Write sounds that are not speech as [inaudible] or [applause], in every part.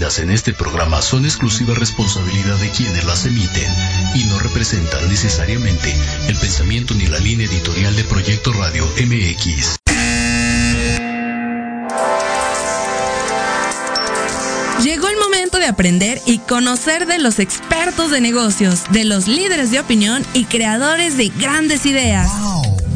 en este programa son exclusiva responsabilidad de quienes las emiten y no representan necesariamente el pensamiento ni la línea editorial de Proyecto Radio MX. Llegó el momento de aprender y conocer de los expertos de negocios, de los líderes de opinión y creadores de grandes ideas.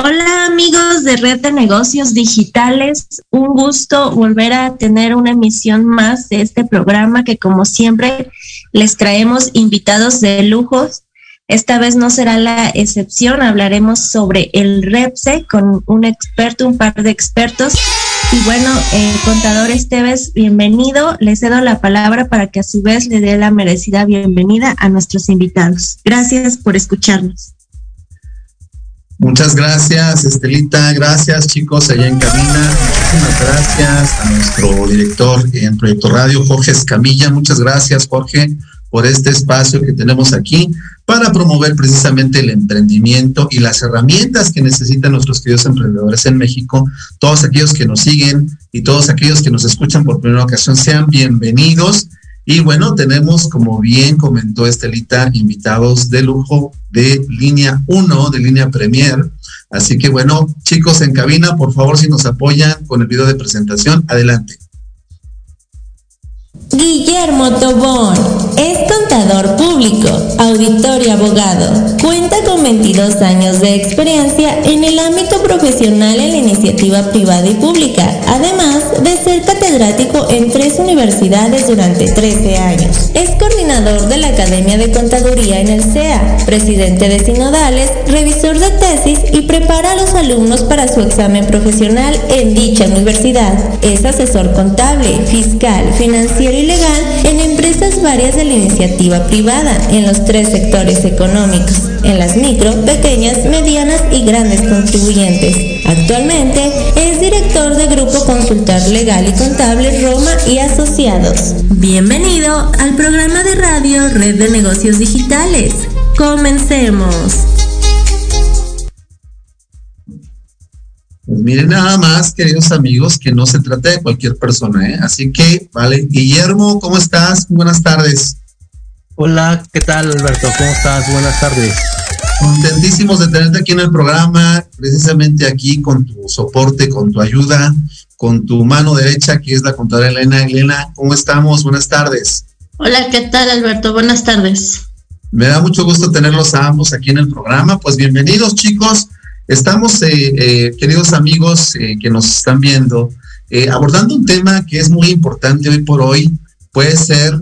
Hola amigos de Red de Negocios Digitales, un gusto volver a tener una emisión más de este programa que como siempre les traemos invitados de lujos. Esta vez no será la excepción, hablaremos sobre el REPSE con un experto, un par de expertos. Y bueno, eh, contador Esteves, bienvenido. Le cedo la palabra para que a su vez le dé la merecida bienvenida a nuestros invitados. Gracias por escucharnos. Muchas gracias, Estelita. Gracias, chicos, allá en cabina. Muchísimas gracias a nuestro director en Proyecto Radio, Jorge Escamilla. Muchas gracias, Jorge, por este espacio que tenemos aquí para promover precisamente el emprendimiento y las herramientas que necesitan nuestros queridos emprendedores en México. Todos aquellos que nos siguen y todos aquellos que nos escuchan por primera ocasión, sean bienvenidos. Y bueno, tenemos, como bien comentó Estelita, invitados de lujo de línea 1, de línea Premier. Así que bueno, chicos en cabina, por favor, si nos apoyan con el video de presentación, adelante. Guillermo Tobón es contador público, auditor y abogado. Cuenta con 22 años de experiencia en el ámbito profesional en la iniciativa privada y pública, además de ser catedrático en tres universidades durante 13 años. Es coordinador de la Academia de Contaduría en el CEA, presidente de Sinodales, revisor de tesis y prepara a los alumnos para su examen profesional en dicha universidad. Es asesor contable, fiscal, financiero ilegal en empresas varias de la iniciativa privada en los tres sectores económicos, en las micro, pequeñas, medianas y grandes contribuyentes. Actualmente es director de Grupo Consultor Legal y Contable Roma y Asociados. Bienvenido al programa de radio Red de Negocios Digitales. Comencemos. Pues miren nada más, queridos amigos, que no se trata de cualquier persona, ¿eh? Así que, vale. Guillermo, ¿cómo estás? Buenas tardes. Hola, ¿qué tal, Alberto? ¿Cómo estás? Buenas tardes. Contentísimos de tenerte aquí en el programa, precisamente aquí con tu soporte, con tu ayuda, con tu mano derecha, que es la contadora Elena. Elena, ¿cómo estamos? Buenas tardes. Hola, ¿qué tal, Alberto? Buenas tardes. Me da mucho gusto tenerlos a ambos aquí en el programa. Pues bienvenidos, chicos. Estamos, eh, eh, queridos amigos eh, que nos están viendo, abordando un tema que es muy importante hoy por hoy. Puede ser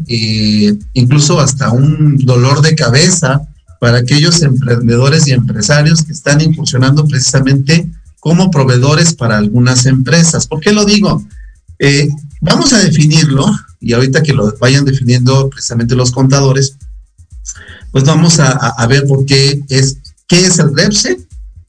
incluso hasta un dolor de cabeza para aquellos emprendedores y empresarios que están incursionando precisamente como proveedores para algunas empresas. ¿Por qué lo digo? vamos a definirlo y ahorita que lo vayan definiendo precisamente los contadores, pues vamos a, ver por qué es, qué es el REPSE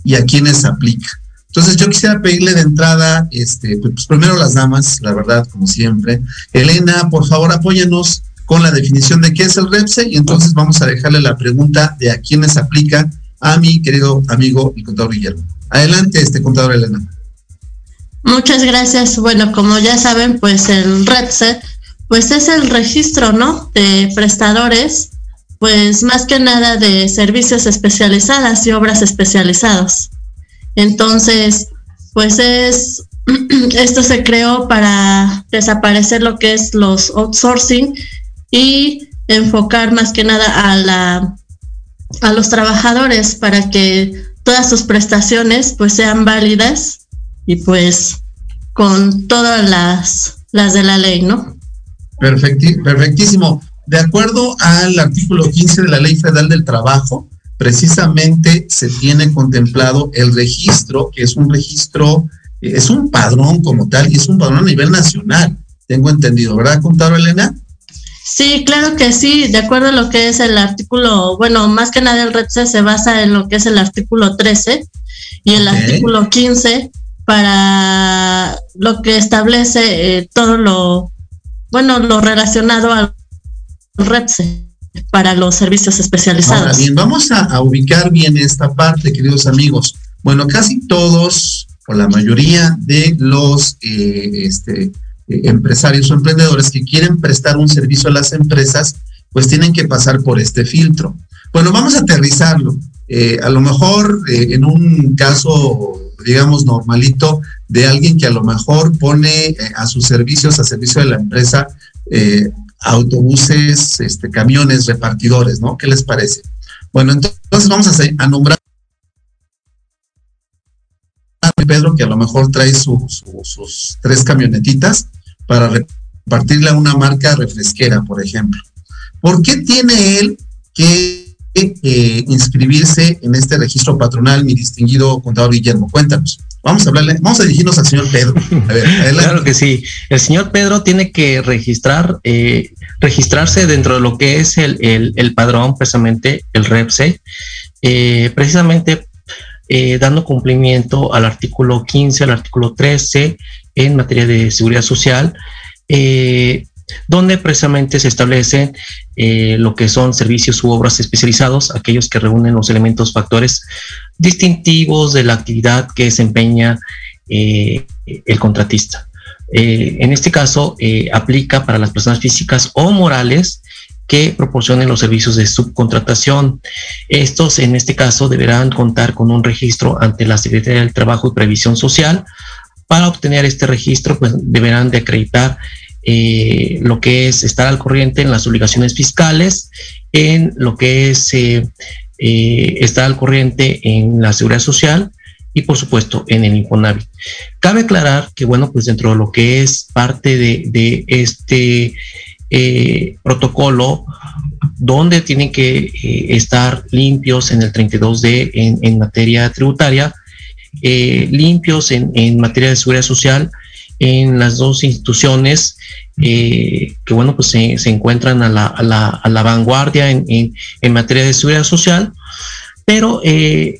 y a quiénes aplica. Entonces yo quisiera pedirle de entrada, este, pues primero las damas, la verdad, como siempre. Elena, por favor, apóyanos con la definición de qué es el REPSE y entonces vamos a dejarle la pregunta de a quiénes aplica a mi querido amigo el contador Guillermo. Adelante, este contador Elena. Muchas gracias. Bueno, como ya saben, pues el REPSE, pues es el registro, ¿no? De prestadores pues más que nada de servicios especializadas y obras especializadas. Entonces, pues es, [clears throat] esto se creó para desaparecer lo que es los outsourcing y enfocar más que nada a la a los trabajadores para que todas sus prestaciones pues sean válidas y pues con todas las, las de la ley, ¿no? perfectísimo de acuerdo al artículo 15 de la Ley Federal del Trabajo, precisamente se tiene contemplado el registro, que es un registro, es un padrón como tal, y es un padrón a nivel nacional, tengo entendido, ¿verdad, contador Elena? Sí, claro que sí, de acuerdo a lo que es el artículo, bueno, más que nada el RETSE se basa en lo que es el artículo 13 y el artículo 15 para lo que establece eh, todo lo, bueno, lo relacionado al REPSE para los servicios especializados. Ahora bien, vamos a, ubicar bien esta parte, queridos amigos. Bueno, casi todos o la mayoría de los eh, este, eh, empresarios o emprendedores que quieren prestar un servicio a las empresas, pues tienen que pasar por este filtro. Bueno, vamos a aterrizarlo. Eh, a lo mejor en un caso, digamos, normalito, de alguien que a lo mejor pone a sus servicios, a servicio de la empresa, autobuses, este, camiones, repartidores, ¿no? ¿Qué les parece? Bueno, entonces vamos a, nombrar a Pedro, que a lo mejor trae sus tres camionetitas para repartirle a una marca refresquera, por ejemplo. ¿Por qué tiene él que eh, inscribirse en este registro patronal, mi distinguido contador Guillermo? Cuéntanos. Vamos a hablarle, vamos a dirigirnos al señor Pedro. [laughs] claro que sí. El señor Pedro tiene que registrar, eh, registrarse dentro de lo que es el, el, padrón, precisamente el REPSE, eh, precisamente eh, dando cumplimiento al artículo 15, al artículo 13 en materia de seguridad social, donde precisamente se establecen lo que son servicios u obras especializados, aquellos que reúnen los elementos factores distintivos de la actividad que desempeña eh, el contratista. Eh, en este caso, eh, aplica para las personas físicas o morales que proporcionen los servicios de subcontratación. Estos, en este caso, deberán contar con un registro ante la Secretaría del Trabajo y Previsión Social. Para obtener este registro, pues deberán de acreditar lo que es estar al corriente en las obligaciones fiscales, en lo que es eh, está al corriente en la seguridad social y por supuesto en el Infonavit. Cabe aclarar que bueno, pues dentro de lo que es parte de, este eh, protocolo, donde tienen que eh, estar limpios en el 32D en, materia tributaria, limpios en materia de seguridad social, en las dos instituciones eh, que, bueno, pues se, encuentran a la, a la, a la vanguardia en, en, materia de seguridad social, pero eh,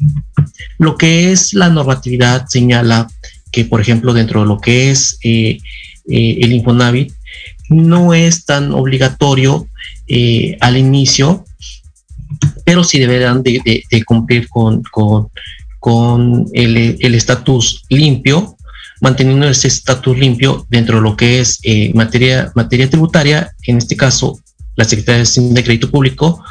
lo que es la normatividad señala que, por ejemplo, dentro de lo que es eh, el Infonavit, no es tan obligatorio al inicio, pero sí deberán de, de, cumplir con, con, con el estatus limpio manteniendo ese estatus limpio dentro de lo que es eh, materia, materia tributaria, en este caso la Secretaría de Crédito Público,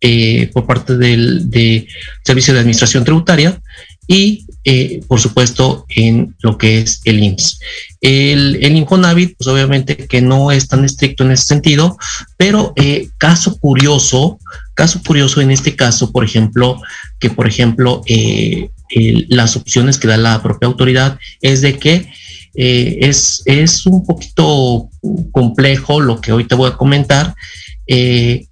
eh, por parte del de Servicio de Administración Tributaria y, eh, por supuesto, en lo que es el IMSS. El, el pues obviamente que no es tan estricto en ese sentido, pero caso curioso, caso curioso en este caso, por ejemplo, que por ejemplo, las opciones que da la propia autoridad es de que eh, es, es, un poquito complejo lo que hoy te voy a comentar, eh,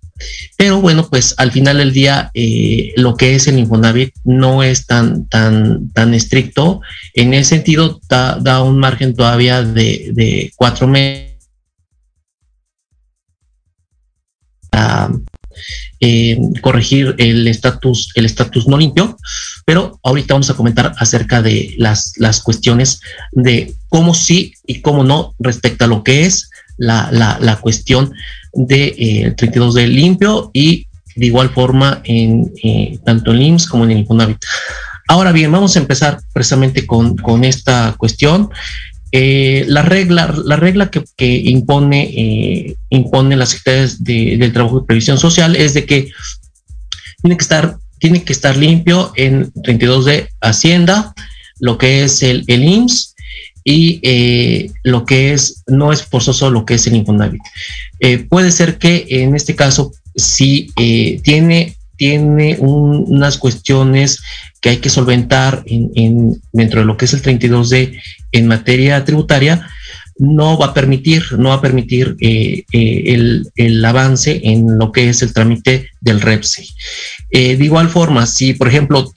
pero bueno, pues al final del día eh, lo que es el Infonavit no es tan, tan, tan estricto. En ese sentido, da, un margen todavía de, de cuatro meses. Eh, corregir el estatus el estatus no limpio, pero ahorita vamos a comentar acerca de las, las cuestiones de cómo sí y cómo no respecto a lo que es la, la, cuestión de eh, 32 de limpio y de igual forma en eh, tanto en IMSS como en el Infonavit. Ahora bien, vamos a empezar precisamente con, con esta cuestión. Eh, la regla, la regla que, impone, eh, impone las secretarias del Trabajo y Previsión Social es de que tiene que estar, tiene que estar limpio en 32 de Hacienda, lo que es el, el IMSS y eh, lo que es, no es forzoso lo que es el Infonavit. puede ser que en este caso, si tiene tiene unas cuestiones que hay que solventar en, dentro de lo que es el 32D en materia tributaria, no va a permitir, no va a permitir eh, eh, el, avance en lo que es el trámite del REPSE. Eh, de igual forma, si por ejemplo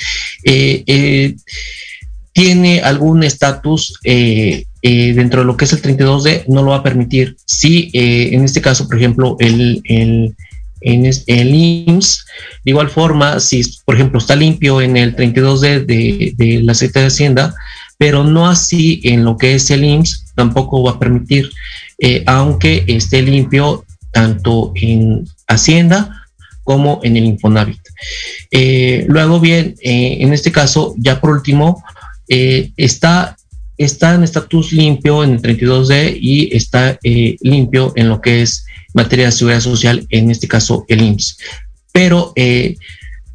tiene algún estatus dentro de lo que es el 32D, no lo va a permitir. Si en este caso, por ejemplo, el, el en el IMSS. De igual forma, si por ejemplo está limpio en el 32D de, la Secretaría de Hacienda, pero no así en lo que es el IMSS, tampoco va a permitir, eh, aunque esté limpio tanto en Hacienda como en el Infonavit. Eh, luego bien, eh, en este caso, ya por último, está, está en estatus limpio en el 32D y está limpio en lo que es materia de seguridad social, en este caso el IMSS. Pero,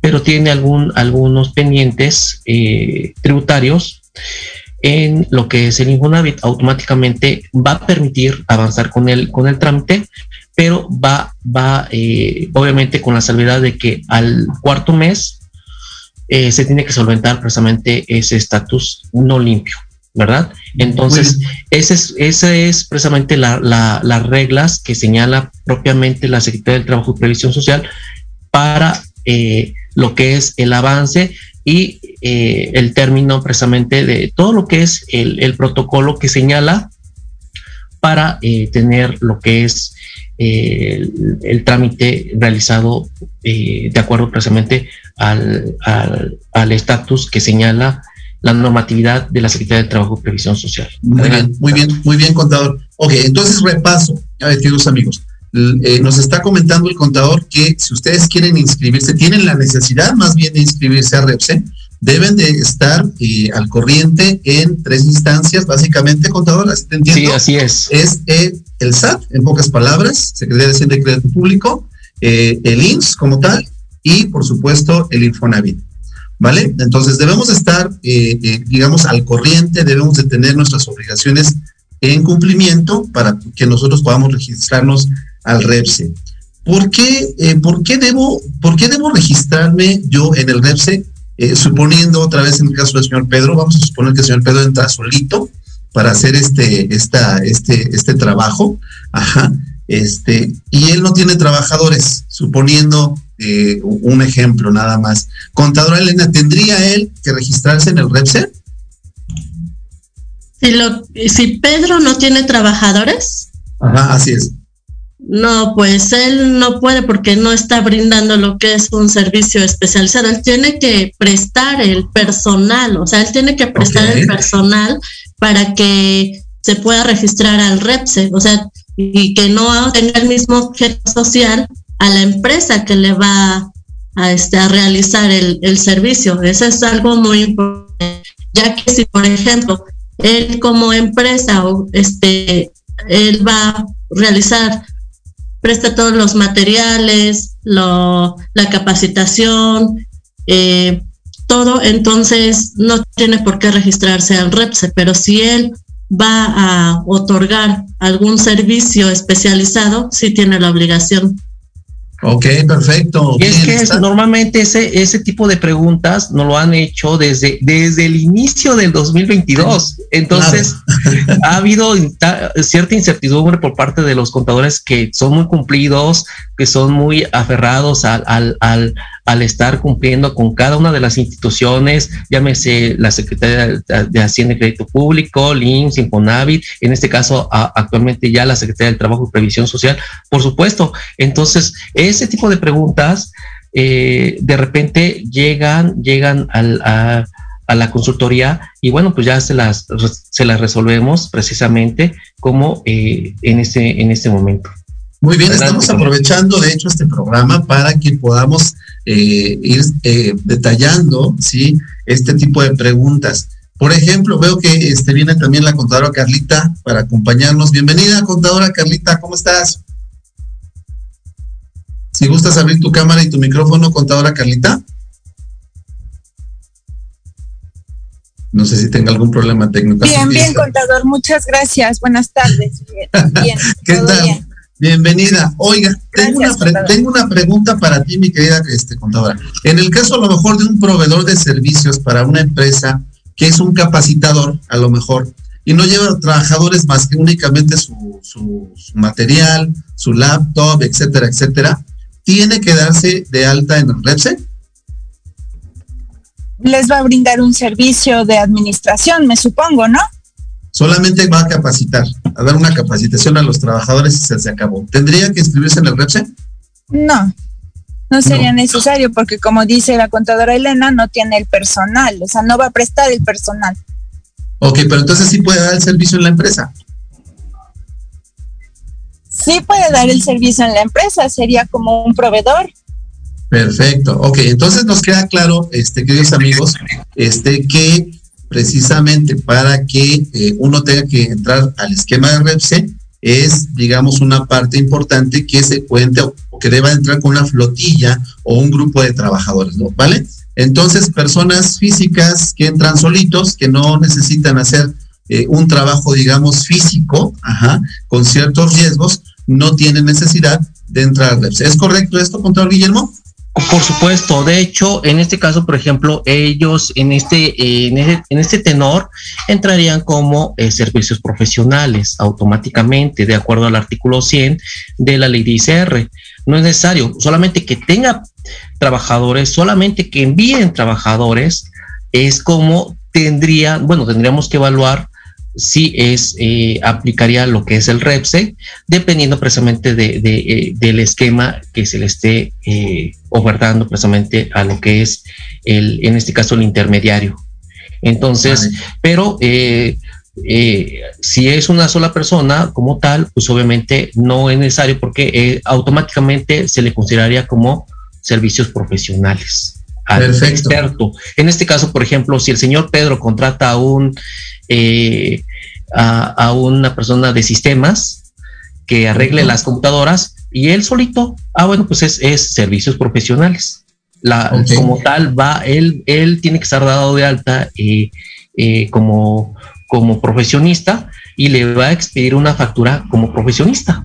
pero tiene algún, algunos pendientes tributarios en lo que es el Infonavit, automáticamente va a permitir avanzar con el, con el trámite, pero va, va eh, obviamente con la salvedad de que al cuarto mes eh, se tiene que solventar precisamente ese estatus no limpio, ¿verdad? Entonces, esa es, ese es precisamente las reglas que señala propiamente la Secretaría del Trabajo y Previsión Social para eh, lo que es el avance y eh, el término precisamente de todo lo que es el, protocolo que señala para eh, tener lo que es eh, el, trámite realizado de acuerdo precisamente al estatus que señala la normatividad de la Secretaría de Trabajo y Previsión Social. Muy bien, muy bien, muy bien, contador. Ok, entonces repaso, a ver, queridos amigos. nos está comentando el contador que si ustedes quieren inscribirse, tienen la necesidad más bien de inscribirse a REPSE, deben de estar eh, al corriente en tres instancias, básicamente, contador, así te entiendo. Sí, así es. Es eh, el SAT, en pocas palabras, Secretaría de Hacienda y Crédito Público, eh, el INS como tal, y por supuesto el Infonavit. ¿Vale? Entonces debemos estar, digamos, al corriente, debemos de tener nuestras obligaciones en cumplimiento para que nosotros podamos registrarnos al REPSE. ¿Por qué, ¿por qué, debo, ¿Por qué debo registrarme yo en el REPSE? Eh, suponiendo otra vez en el caso del señor Pedro, vamos a suponer que el señor Pedro entra solito para hacer este, esta, este, este trabajo, ajá, este, y él no tiene trabajadores, suponiendo eh, un ejemplo nada más. Contadora Elena, ¿tendría él que registrarse en el REPSE? Si, lo, si Pedro no tiene trabajadores. Ajá, así es. No, pues él no puede porque no está brindando lo que es un servicio especializado. Él tiene que prestar el personal, o sea, él tiene que prestar el personal para que se pueda registrar al REPSE, o sea, y que no tenga el mismo objeto social a la empresa que le va a, este, a realizar el, el servicio. Eso es algo muy importante, ya que si, por ejemplo, él como empresa, este, él va a realizar presta todos los materiales, lo, la capacitación, eh, todo, entonces no tiene por qué registrarse al REPSE, pero si él va a otorgar algún servicio especializado, sí tiene la obligación. Ok, perfecto. es que normalmente ese, ese tipo de preguntas nos lo han hecho desde, desde el inicio del 2022. Entonces, ha habido cierta incertidumbre por parte de los contadores que son muy cumplidos, que son muy aferrados al, al, al, estar cumpliendo con cada una de las instituciones, llámese la Secretaría de Hacienda y Crédito Público, LINS, Infonavit, en este caso actualmente ya la Secretaría del Trabajo y Previsión Social, por supuesto. Entonces, ese tipo de preguntas eh, de repente llegan, llegan al, a, la consultoría y bueno, pues ya se las, se las resolvemos precisamente como eh, en, este, en este momento. Muy bien, estamos aprovechando de hecho este programa para que podamos eh, ir eh, detallando ¿sí? este tipo de preguntas. Por ejemplo, veo que este, viene también la contadora Carlita para acompañarnos. Bienvenida, contadora Carlita, ¿cómo estás? Si gustas abrir tu cámara y tu micrófono, contadora Carlita. No sé si tenga algún problema técnico. Bien, bien, contador, muchas gracias. Buenas tardes. Bien, [laughs] bien ¿Qué tal? Bienvenida. Oiga, tengo, una pregunta para ti, mi querida este, contadora. En el caso a lo mejor de un proveedor de servicios para una empresa que es un capacitador, a lo mejor, y no lleva trabajadores más que únicamente su, su, material, su laptop, etcétera, etcétera, tiene que darse de alta en el REPSE? Les va a brindar un servicio de administración, me supongo, ¿no? Solamente va a capacitar, a dar una capacitación a los trabajadores y se, se acabó. ¿Tendría que inscribirse en el REPSE? No, no sería necesario porque como dice la contadora Elena, no tiene el personal, o sea, no va a prestar el personal. Ok, pero entonces sí puede dar el servicio en la empresa. Sí puede dar el servicio en la empresa, sería como un proveedor. Perfecto, ok, entonces nos queda claro, este, queridos amigos, este, que precisamente para que eh, uno tenga que entrar al esquema de REPSE, es, digamos, una parte importante que se cuente o, que deba entrar con una flotilla o un grupo de trabajadores, ¿no? ¿Vale? Entonces, personas físicas que entran solitos, que no necesitan hacer eh, un trabajo, digamos, físico, ajá, con ciertos riesgos, no tienen necesidad de entrar a ¿Es correcto esto, contador Guillermo? Por supuesto, de hecho, en este caso, por ejemplo, ellos en este, en este, tenor entrarían como eh, servicios profesionales automáticamente, de acuerdo al artículo 100 de la ley de ICR. No es necesario, solamente que tenga trabajadores, solamente que envíen trabajadores, es como tendría, bueno, tendríamos que evaluar si es, eh, aplicaría lo que es el REPSE, dependiendo precisamente de, eh, del esquema que se le esté eh, ofertando precisamente a lo que es el, en este caso, el intermediario. Entonces, pero si es una sola persona como tal, pues obviamente no es necesario porque automáticamente se le consideraría como servicios profesionales al experto. En este caso, por ejemplo, si el señor Pedro contrata a un eh, a, una persona de sistemas que arregle las computadoras y él solito, ah, bueno, pues es, servicios profesionales. La, Como tal, va, él, él tiene que estar dado de alta eh, eh, como, como profesionista y le va a expedir una factura como profesionista.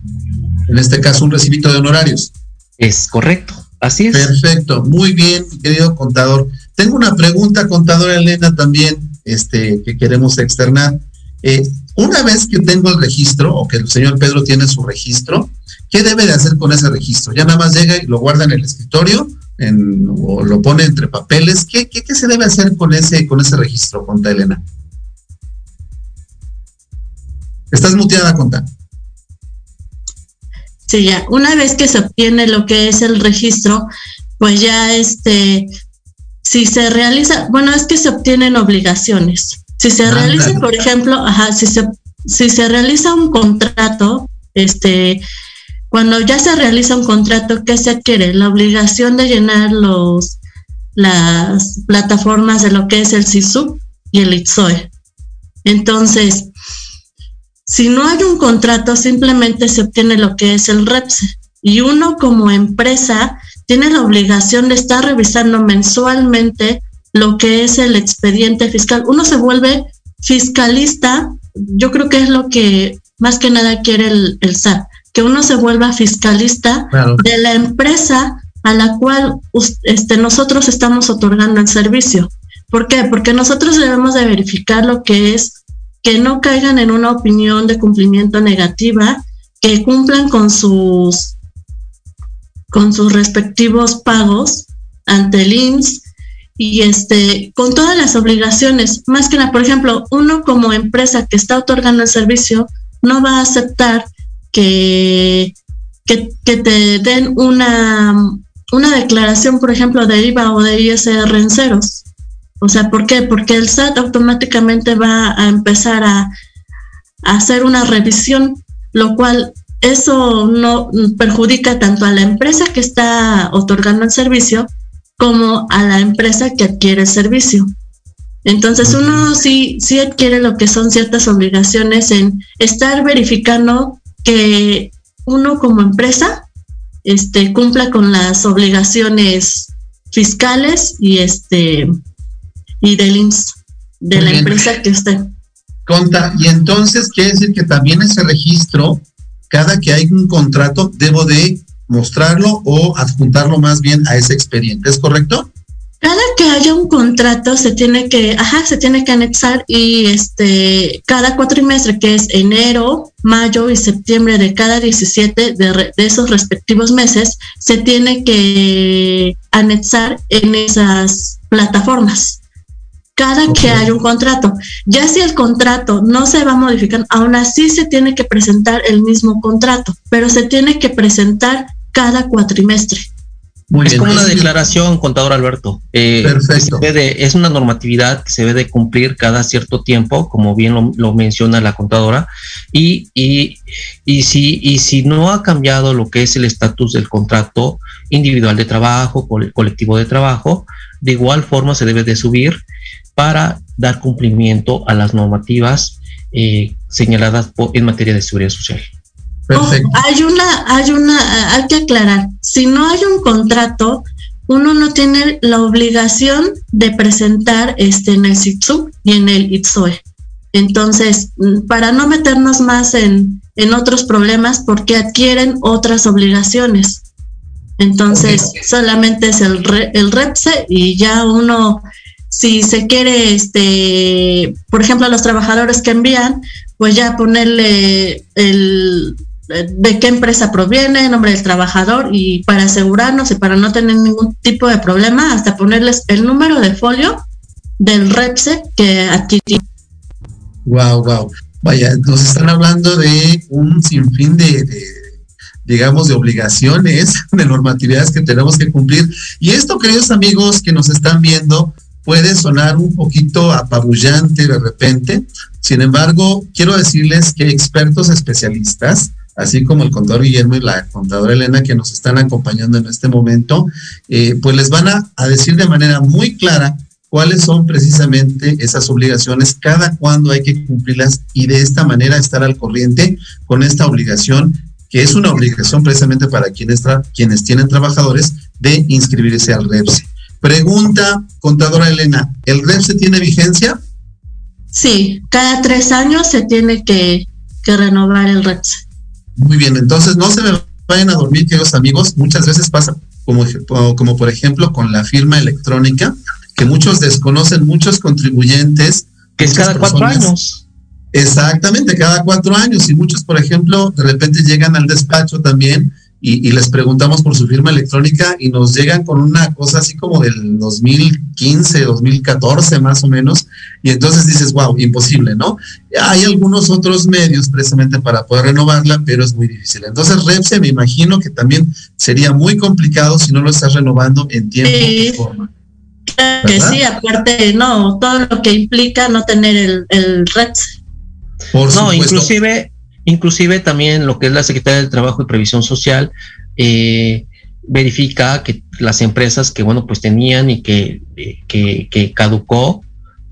En este caso, un recibito de honorarios. Es correcto, así es. Perfecto, muy bien, querido contador. Tengo una pregunta, contadora Elena, también este, que queremos externar. Eh, una vez que tengo el registro o que el señor Pedro tiene su registro, ¿qué debe de hacer con ese registro? Ya nada más llega y lo guarda en el escritorio o lo pone entre papeles. ¿Qué, qué, se debe hacer con ese, con ese registro, Conta Elena? Estás muteada, Conta. Sí, ya. Una vez que se obtiene lo que es el registro, pues ya este si se realiza, bueno, es que se obtienen obligaciones. Si se ah, realiza, por ejemplo, ajá, si se, si se realiza un contrato, este, cuando ya se realiza un contrato, ¿qué se adquiere? La obligación de llenar los, las plataformas de lo que es el SISU y el ITSOE. Entonces, si no hay un contrato, simplemente se obtiene lo que es el REPSE. Y uno como empresa tiene la obligación de estar revisando mensualmente lo que es el expediente fiscal. Uno se vuelve fiscalista, yo creo que es lo que más que nada quiere el, el SAT, que uno se vuelva fiscalista de la empresa a la cual este, nosotros estamos otorgando el servicio. ¿Por qué? Porque nosotros debemos de verificar lo que es que no caigan en una opinión de cumplimiento negativa, que cumplan con sus con sus respectivos pagos ante el INS y este con todas las obligaciones. Más que nada, por ejemplo, uno como empresa que está otorgando el servicio no va a aceptar que, que, te den una, una declaración, por ejemplo, de IVA o de ISR en ceros. O sea, ¿por qué? Porque el SAT automáticamente va a empezar a hacer una revisión, lo cual eso no perjudica tanto a la empresa que está otorgando el servicio como a la empresa que adquiere el servicio. Entonces uno sí, sí adquiere lo que son ciertas obligaciones en estar verificando que uno como empresa este, cumpla con las obligaciones fiscales y este y del IMSS de la empresa que usted. Conta, y entonces quiere decir que también ese registro cada que hay un contrato debo de mostrarlo o adjuntarlo más bien a ese expediente, ¿es correcto? Cada que haya un contrato se tiene que, ajá, se tiene que anexar y este, cada cuatrimestre que es enero, mayo y septiembre de cada 17 de, de esos respectivos meses, se tiene que anexar en esas plataformas. Cada que haya un contrato. Ya si el contrato no se va a modificar, aún así se tiene que presentar el mismo contrato, pero se tiene que presentar cada cuatrimestre es como una declaración, contador Alberto. Eh, Perfecto. es una normatividad que se debe de cumplir cada cierto tiempo, como bien lo, menciona la contadora, y, y, y, si, y si no ha cambiado lo que es el estatus del contrato individual de trabajo, colectivo de trabajo, de igual forma se debe de subir para dar cumplimiento a las normativas eh, señaladas en materia de seguridad social hay una, hay una, hay que aclarar, si no hay un contrato, uno no tiene la obligación de presentar este en el SITSU y en el ITSOE. Entonces, mm, para no meternos más en, en otros problemas, porque adquieren otras obligaciones. Entonces, solamente es el, el REPSE y ya uno, si se quiere, este, por ejemplo, a los trabajadores que envían, pues ya ponerle el, de qué empresa proviene, nombre del trabajador y para asegurarnos y para no tener ningún tipo de problema, hasta ponerles el número de folio del REPSE que adquirió. Wow, wow. Vaya, nos están hablando de un sinfín de, de, digamos, de obligaciones, [laughs] de normatividades que tenemos que cumplir. Y esto, queridos amigos que nos están viendo, puede sonar un poquito apabullante de repente. Sin embargo, quiero decirles que expertos especialistas así como el contador Guillermo y la contadora Elena que nos están acompañando en este momento, eh, pues les van a, decir de manera muy clara cuáles son precisamente esas obligaciones, cada cuándo hay que cumplirlas y de esta manera estar al corriente con esta obligación, que es una obligación precisamente para quienes, quienes tienen trabajadores de inscribirse al REPSE. Pregunta, contadora Elena, ¿el REPSE tiene vigencia? Sí, cada tres años se tiene que, que renovar el REPSE. Muy bien, entonces no se me vayan a dormir, queridos amigos. Muchas veces pasa, como, como por ejemplo con la firma electrónica, que muchos desconocen, muchos contribuyentes. Que es cada cuatro años. Exactamente, cada cuatro años. Y muchos, por ejemplo, de repente llegan al despacho también y, les preguntamos por su firma electrónica y nos llegan con una cosa así como del 2015, 2014 más o menos, y entonces dices, wow, imposible, ¿no? Hay algunos otros medios precisamente para poder renovarla, pero es muy difícil. Entonces, Repse me imagino que también sería muy complicado si no lo estás renovando en tiempo y forma. que sí, aparte, no, todo lo que implica no tener el, el Repse. Por no, inclusive Inclusive también lo que es la Secretaría del Trabajo y Previsión Social eh, verifica que las empresas que, bueno, pues tenían y que, que, caducó,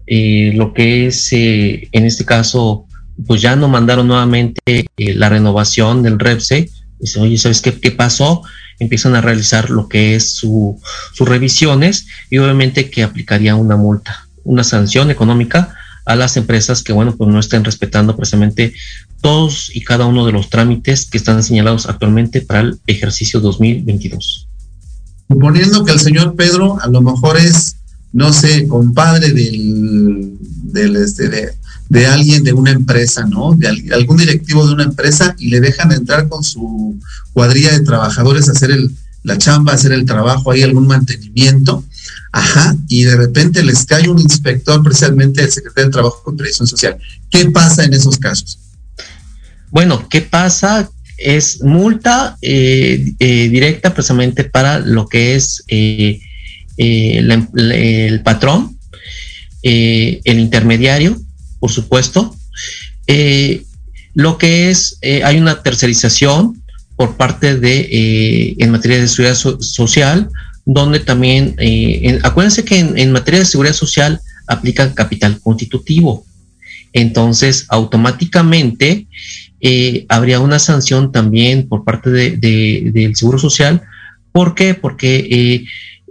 eh, lo que es, eh, en este caso, pues ya no mandaron nuevamente la renovación del REPSE. Dicen, oye, ¿sabes qué, qué pasó? Empiezan a realizar lo que es su, sus revisiones y obviamente que aplicaría una multa, una sanción económica a las empresas que, bueno, pues no estén respetando precisamente todos y cada uno de los trámites que están señalados actualmente para el ejercicio 2022. Suponiendo que el señor Pedro a lo mejor es, no sé, compadre del, del este, de, de alguien de una empresa, ¿no? De algún directivo de una empresa y le dejan entrar con su cuadrilla de trabajadores a hacer el, la chamba, hacer el trabajo, hay algún mantenimiento Ajá, y de repente les cae un inspector, precisamente el secretario de Trabajo y Previsión Social. ¿Qué pasa en esos casos? Bueno, ¿qué pasa? Es multa eh, eh, directa precisamente para lo que es eh, el patrón, el intermediario, por supuesto. lo que es, hay una tercerización por parte de, en materia de seguridad social, donde también, eh, acuérdense que en, materia de seguridad social aplica capital constitutivo. Entonces, automáticamente eh, habría una sanción también por parte del Seguro Social. ¿Por qué? Porque eh,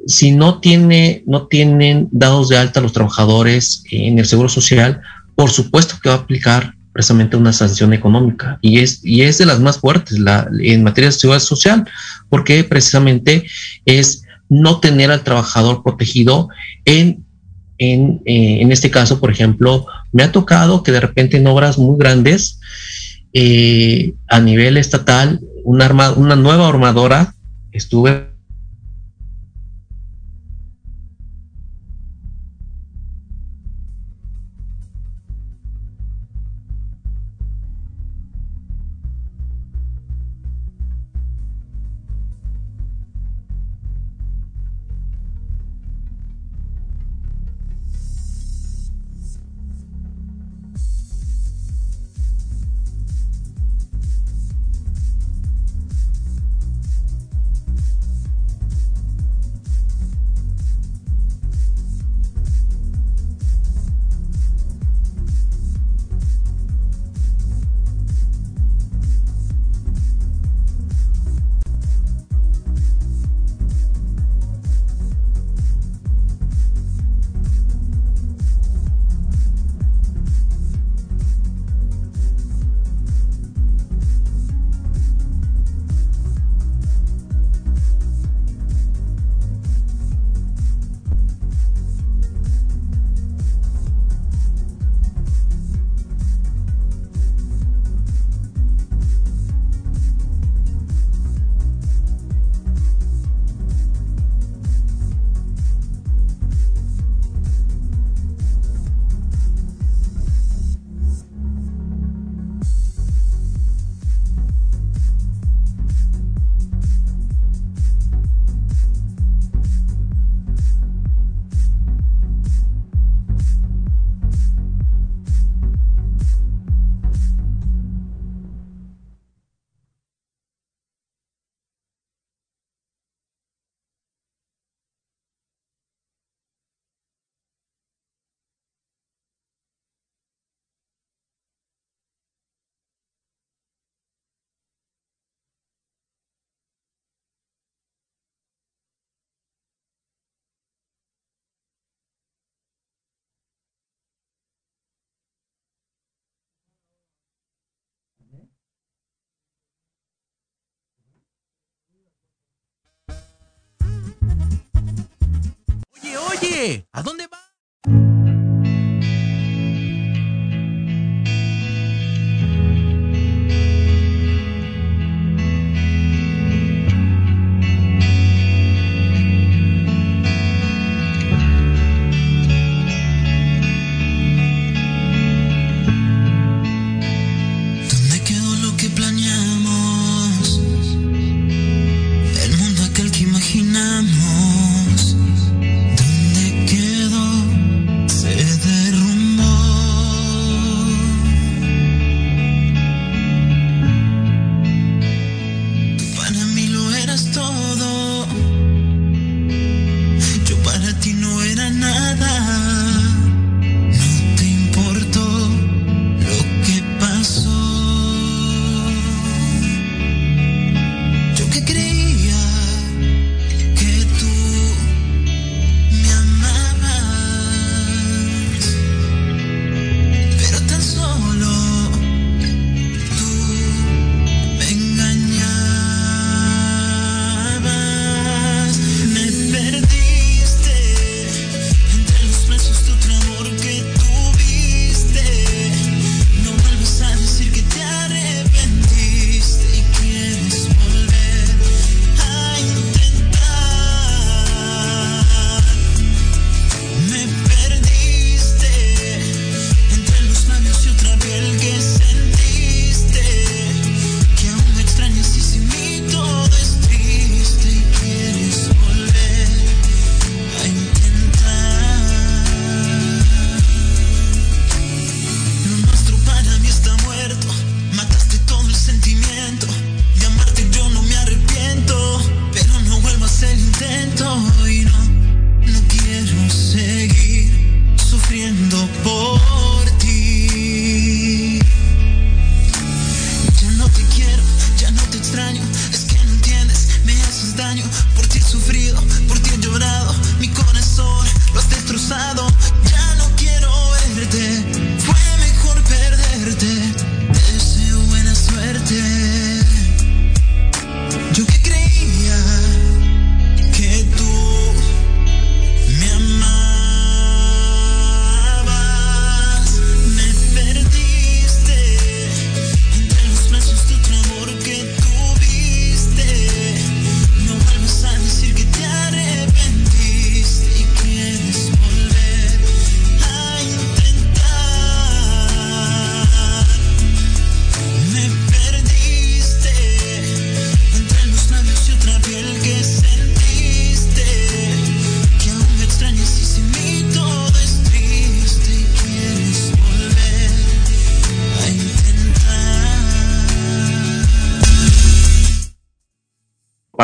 si no, tiene, no tienen dados de alta los trabajadores en el Seguro Social, por supuesto que va a aplicar precisamente una sanción económica y es, y es de las más fuertes en materia de seguridad social, porque precisamente es no tener al trabajador protegido en, en, eh, en este caso, por ejemplo, me ha tocado que de repente en obras muy grandes, eh, a nivel estatal, una, una nueva armadora, estuve ¿a dónde va?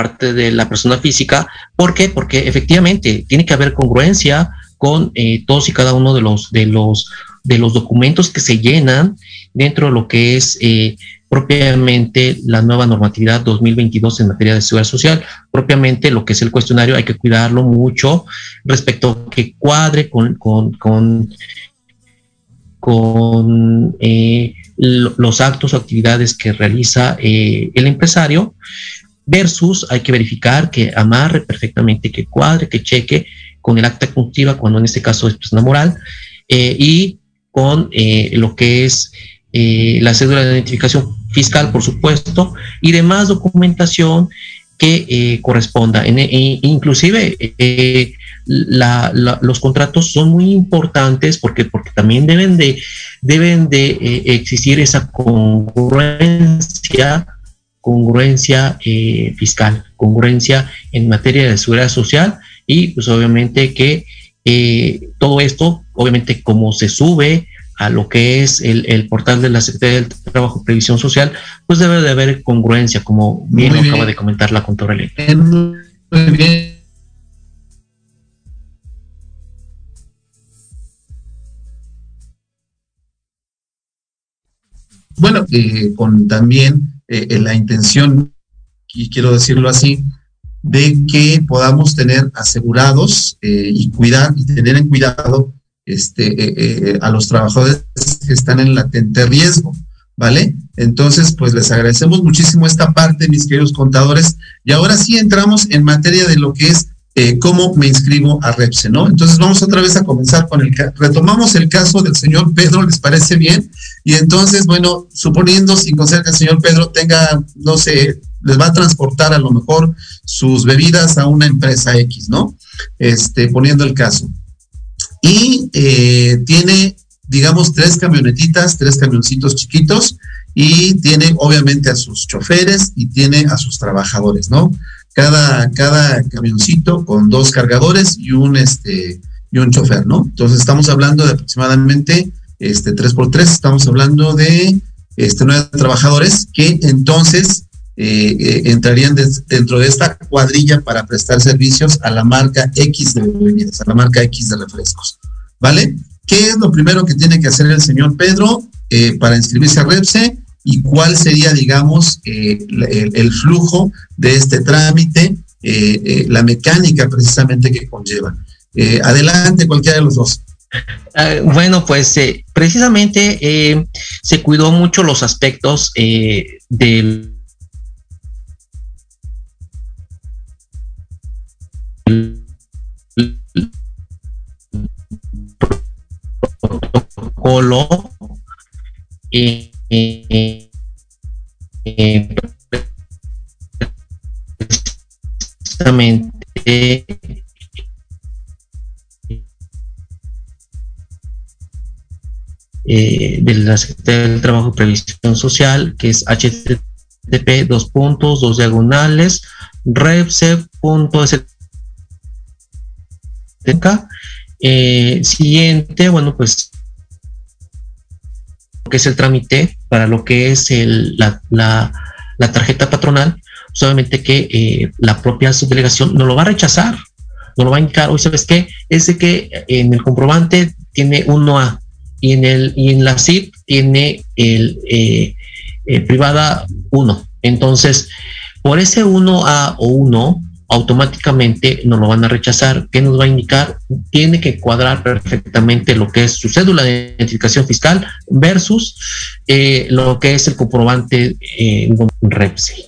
Parte de la persona física. ¿Por qué? Porque efectivamente tiene que haber congruencia con eh, todos y cada uno de los, de, los, de los documentos que se llenan dentro de lo que es eh, propiamente la nueva normatividad 2022 en materia de seguridad social. Propiamente lo que es el cuestionario hay que cuidarlo mucho respecto a que cuadre con, con, con, eh, los actos o actividades que realiza eh, el empresario versus hay que verificar que amarre perfectamente, que cuadre, que cheque con el acta constitutiva, cuando en este caso es persona moral, eh, y con eh, lo que es la cédula de identificación fiscal, por supuesto, y demás documentación que corresponda. En, e, inclusive los contratos son muy importantes porque, porque también deben de, deben de eh, existir esa congruencia, congruencia eh, fiscal, congruencia en materia de seguridad social y pues obviamente que eh, todo esto, obviamente como se sube a lo que es el, portal de la Secretaría del Trabajo y Previsión Social, pues debe de haber congruencia, como bien, acaba de comentar la contadora Muy bien. bueno, eh, con también eh, la intención, y quiero decirlo así, de que podamos tener asegurados eh, y cuidar y tener en cuidado este, a los trabajadores que están en latente riesgo, ¿vale? Entonces, pues les agradecemos muchísimo esta parte, mis queridos contadores, y ahora sí entramos en materia de lo que es eh, cómo me inscribo a REPSE, ¿no? Entonces vamos otra vez a comenzar con el, retomamos el caso del señor Pedro, ¿les parece bien? Y entonces, bueno, suponiendo sin consejo que el señor Pedro tenga, no sé, les va a transportar a lo mejor sus bebidas a una empresa X, ¿no? Este, poniendo el caso. Y eh, tiene, digamos, tres camionetitas, tres camioncitos chiquitos, y tiene obviamente a sus choferes y tiene a sus trabajadores, ¿no? Cada, cada camioncito con dos cargadores y un, este, y un chofer, ¿no? Entonces estamos hablando de aproximadamente este, 3 por 3 estamos hablando de este, nueve trabajadores que entonces eh, eh, entrarían dentro de esta cuadrilla para prestar servicios a la marca X de bebidas, a la marca X de refrescos, ¿vale? ¿Qué es lo primero que tiene que hacer el señor Pedro eh, para inscribirse a REPSE? Y cuál sería, digamos, eh, el, flujo de este trámite, eh, eh, la mecánica precisamente que conlleva. adelante, cualquiera de los dos. Ah, bueno, pues precisamente se cuidó mucho los aspectos del protocolo eh, precisamente eh, de la Secretaría del Trabajo y Previsión Social, que es http dos puntos, dos diagonales, repse.sk. Eh, siguiente, bueno, pues que es el trámite para lo que es la, la, tarjeta patronal, solamente que eh, la propia subdelegación no lo va a rechazar, no lo va a indicar, hoy sabes qué, es de que en el comprobante tiene 1A y en, el, y en la CIP tiene el eh, eh, privada 1. Entonces, por ese 1A o 1, automáticamente nos lo van a rechazar. ¿Qué nos va a indicar? Tiene que cuadrar perfectamente lo que es su cédula de identificación fiscal versus eh, lo que es el comprobante eh, REPSI.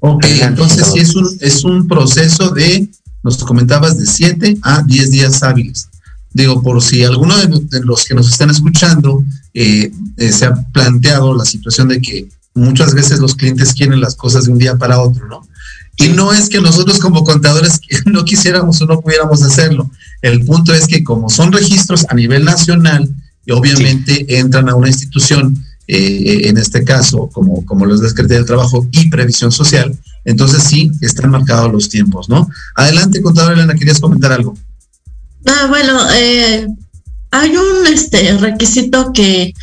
Ok, entonces sí es un, es un proceso de, nos comentabas, de 7 a 10 días hábiles. Digo, por si alguno de, los que nos están escuchando eh, eh, se ha planteado la situación de que muchas veces los clientes quieren las cosas de un día para otro, ¿no? Y no es que nosotros como contadores [laughs] no quisiéramos o no pudiéramos hacerlo. El punto es que como son registros a nivel nacional, y obviamente entran a una institución, eh, en este caso, como, como los de Secretaría del Trabajo y Previsión Social, entonces sí están marcados los tiempos, ¿no? Adelante, contadora Elena, ¿querías comentar algo? Ah, bueno, eh, hay un este requisito que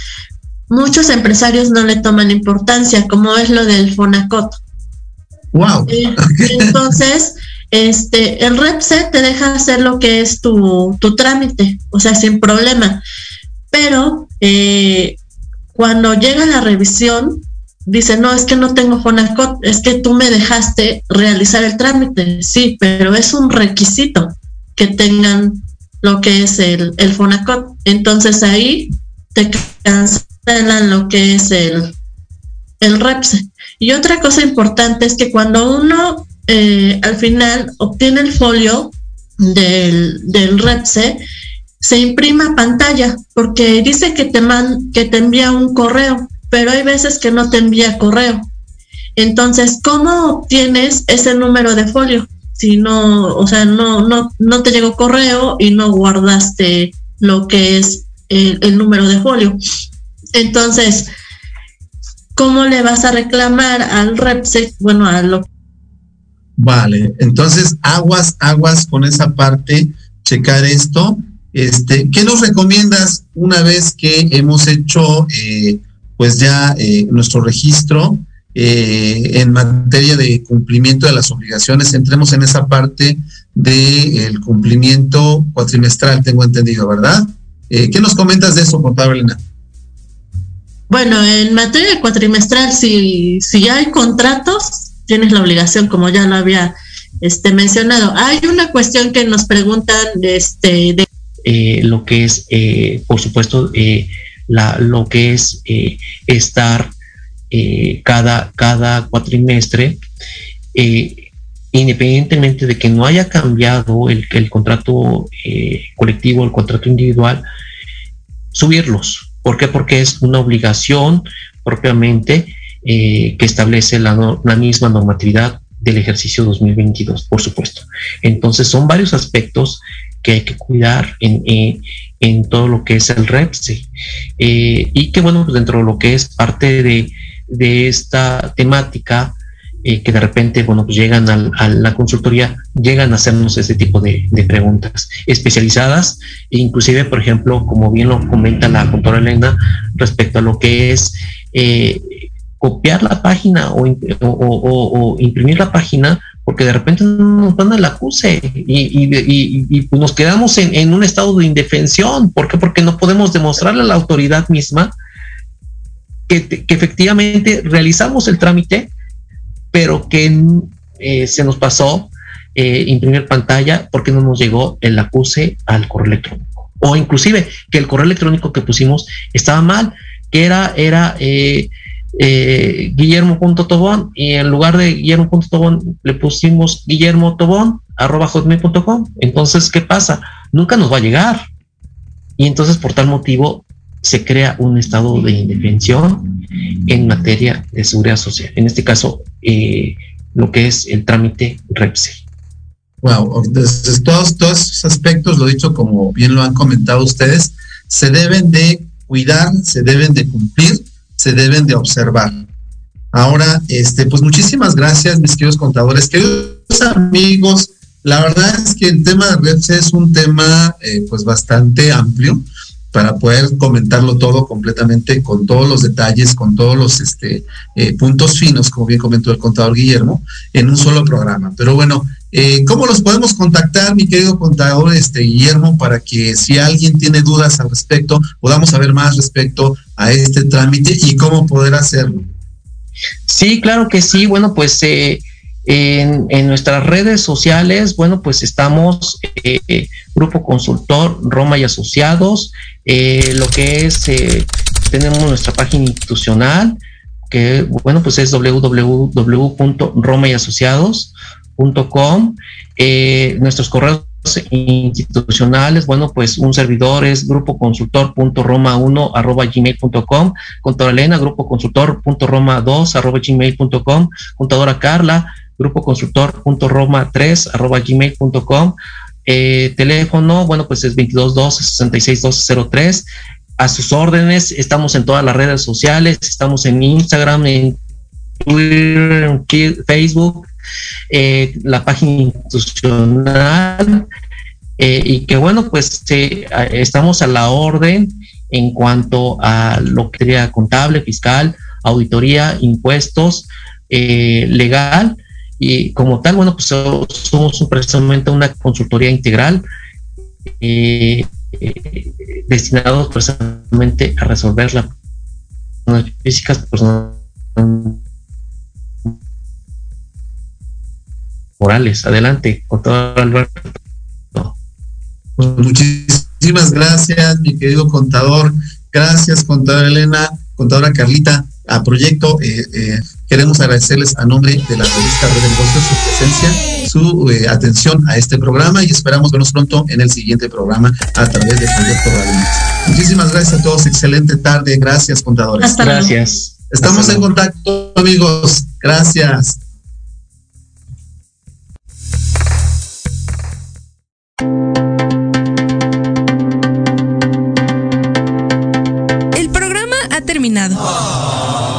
muchos empresarios no le toman importancia, como es lo del FONACOT. Wow. Entonces, este, el REPSE te deja hacer lo que es tu, tu trámite, o sea, sin problema. Pero eh, cuando llega la revisión, dice, no, es que no tengo FONACOT, es que tú me dejaste realizar el trámite. Sí, pero es un requisito que tengan lo que es el, el FONACOT. Entonces ahí te cancelan lo que es el, el REPSE. Y otra cosa importante es que cuando uno eh, al final obtiene el folio del, del REPSE, se imprima pantalla, porque dice que te, man, que te envía un correo, pero hay veces que no te envía correo. Entonces, ¿cómo obtienes ese número de folio? Si no, o sea, no, no, no te llegó correo y no guardaste lo que es el, el número de folio. Entonces, ¿cómo le vas a reclamar al REPSE? Bueno, a lo Vale, entonces aguas, aguas con esa parte, checar esto. Este, ¿qué nos recomiendas una vez que hemos hecho eh, pues ya eh, nuestro registro eh, en materia de cumplimiento de las obligaciones? Entremos en esa parte del cumplimiento cuatrimestral, tengo entendido, ¿verdad? ¿Qué nos comentas de eso, contable Elena? Bueno, en materia cuatrimestral, si, si hay contratos, tienes la obligación, como ya lo había este, mencionado. Hay una cuestión que nos preguntan este, de eh, lo que es, eh, por supuesto, eh, la, lo que es eh, estar eh, cada, cada cuatrimestre, independientemente de que no haya cambiado el, el contrato colectivo, el contrato individual, subirlos. ¿Por qué? Porque es una obligación propiamente eh, que establece la, misma normatividad del ejercicio 2022, por supuesto. Entonces, son varios aspectos que hay que cuidar en, en, en todo lo que es el REPSE. Eh, y que, bueno, pues dentro de lo que es parte de, de esta temática, que de repente, bueno, pues llegan a la consultoría, llegan a hacernos ese tipo de, preguntas especializadas, e inclusive, por ejemplo, como bien lo comenta la doctora Elena, respecto a lo que es eh, copiar la página o, imprimir la página porque de repente nos van al acuse y, y, y, y pues nos quedamos en, un estado de indefensión. ¿Por qué? Porque no podemos demostrarle a la autoridad misma que efectivamente realizamos el trámite, pero que eh, se nos pasó eh, imprimir pantalla porque no nos llegó el acuse al correo electrónico. O inclusive que el correo electrónico que pusimos estaba mal, que era, era eh, eh, Guillermo.tobón y en lugar de Guillermo.tobón le pusimos Guillermo. Entonces, ¿qué pasa? Nunca nos va a llegar. Y entonces, por tal motivo, se crea un estado de indefensión en materia de seguridad social. En este caso, eh, lo que es el trámite REPSE. Wow, desde todos, todos esos aspectos, lo dicho como bien lo han comentado ustedes, se deben de cuidar, se deben de cumplir se deben de observar. Ahora, este, pues muchísimas gracias, mis queridos contadores, queridos amigos. La verdad es que el tema de redes es un tema eh, pues bastante amplio para poder comentarlo todo completamente con todos los detalles, con todos los este, eh, puntos finos, como bien comentó el contador Guillermo, en un solo programa. Pero bueno, eh, ¿cómo los podemos contactar, mi querido contador este, Guillermo, para que si alguien tiene dudas al respecto, podamos saber más respecto a este trámite y cómo poder hacerlo? Sí, claro que sí. Bueno, pues eh, en, nuestras redes sociales, bueno, pues estamos eh, Grupo Consultor Roma y Asociados, eh, lo que es, eh, tenemos nuestra página institucional, que bueno, pues es www.romayasociados.com, eh, nuestros correos institucionales, bueno, pues un servidor es grupo consultor.roma1 arroba gmail.com, contadora Elena, grupo consultor.roma2 arroba gmail.com, contadora Carla, grupo consultor.roma3 arroba gmail.com, eh, teléfono, bueno, pues es 2212 661203 a sus órdenes, estamos en todas las redes sociales, estamos en Instagram, en Twitter, en Facebook, eh, la página institucional, eh, y que bueno, pues estamos a la orden en cuanto a lo que sería contable, fiscal, auditoría, impuestos, eh, legal, Y como tal, bueno, pues somos precisamente una consultoría integral eh, eh, destinados precisamente a resolver las físicas personas morales. Adelante, contador Alberto. Muchísimas gracias, mi querido contador. Gracias, contadora Elena, contadora Carlita. A Proyecto, eh, eh, queremos agradecerles a nombre de la revista Red de Negocios su presencia, su eh, atención a este programa y esperamos vernos pronto en el siguiente programa a través de Proyecto Radio. Muchísimas gracias a todos. Excelente tarde. Gracias, contadores. Hasta gracias. Estamos en contacto, amigos. Gracias.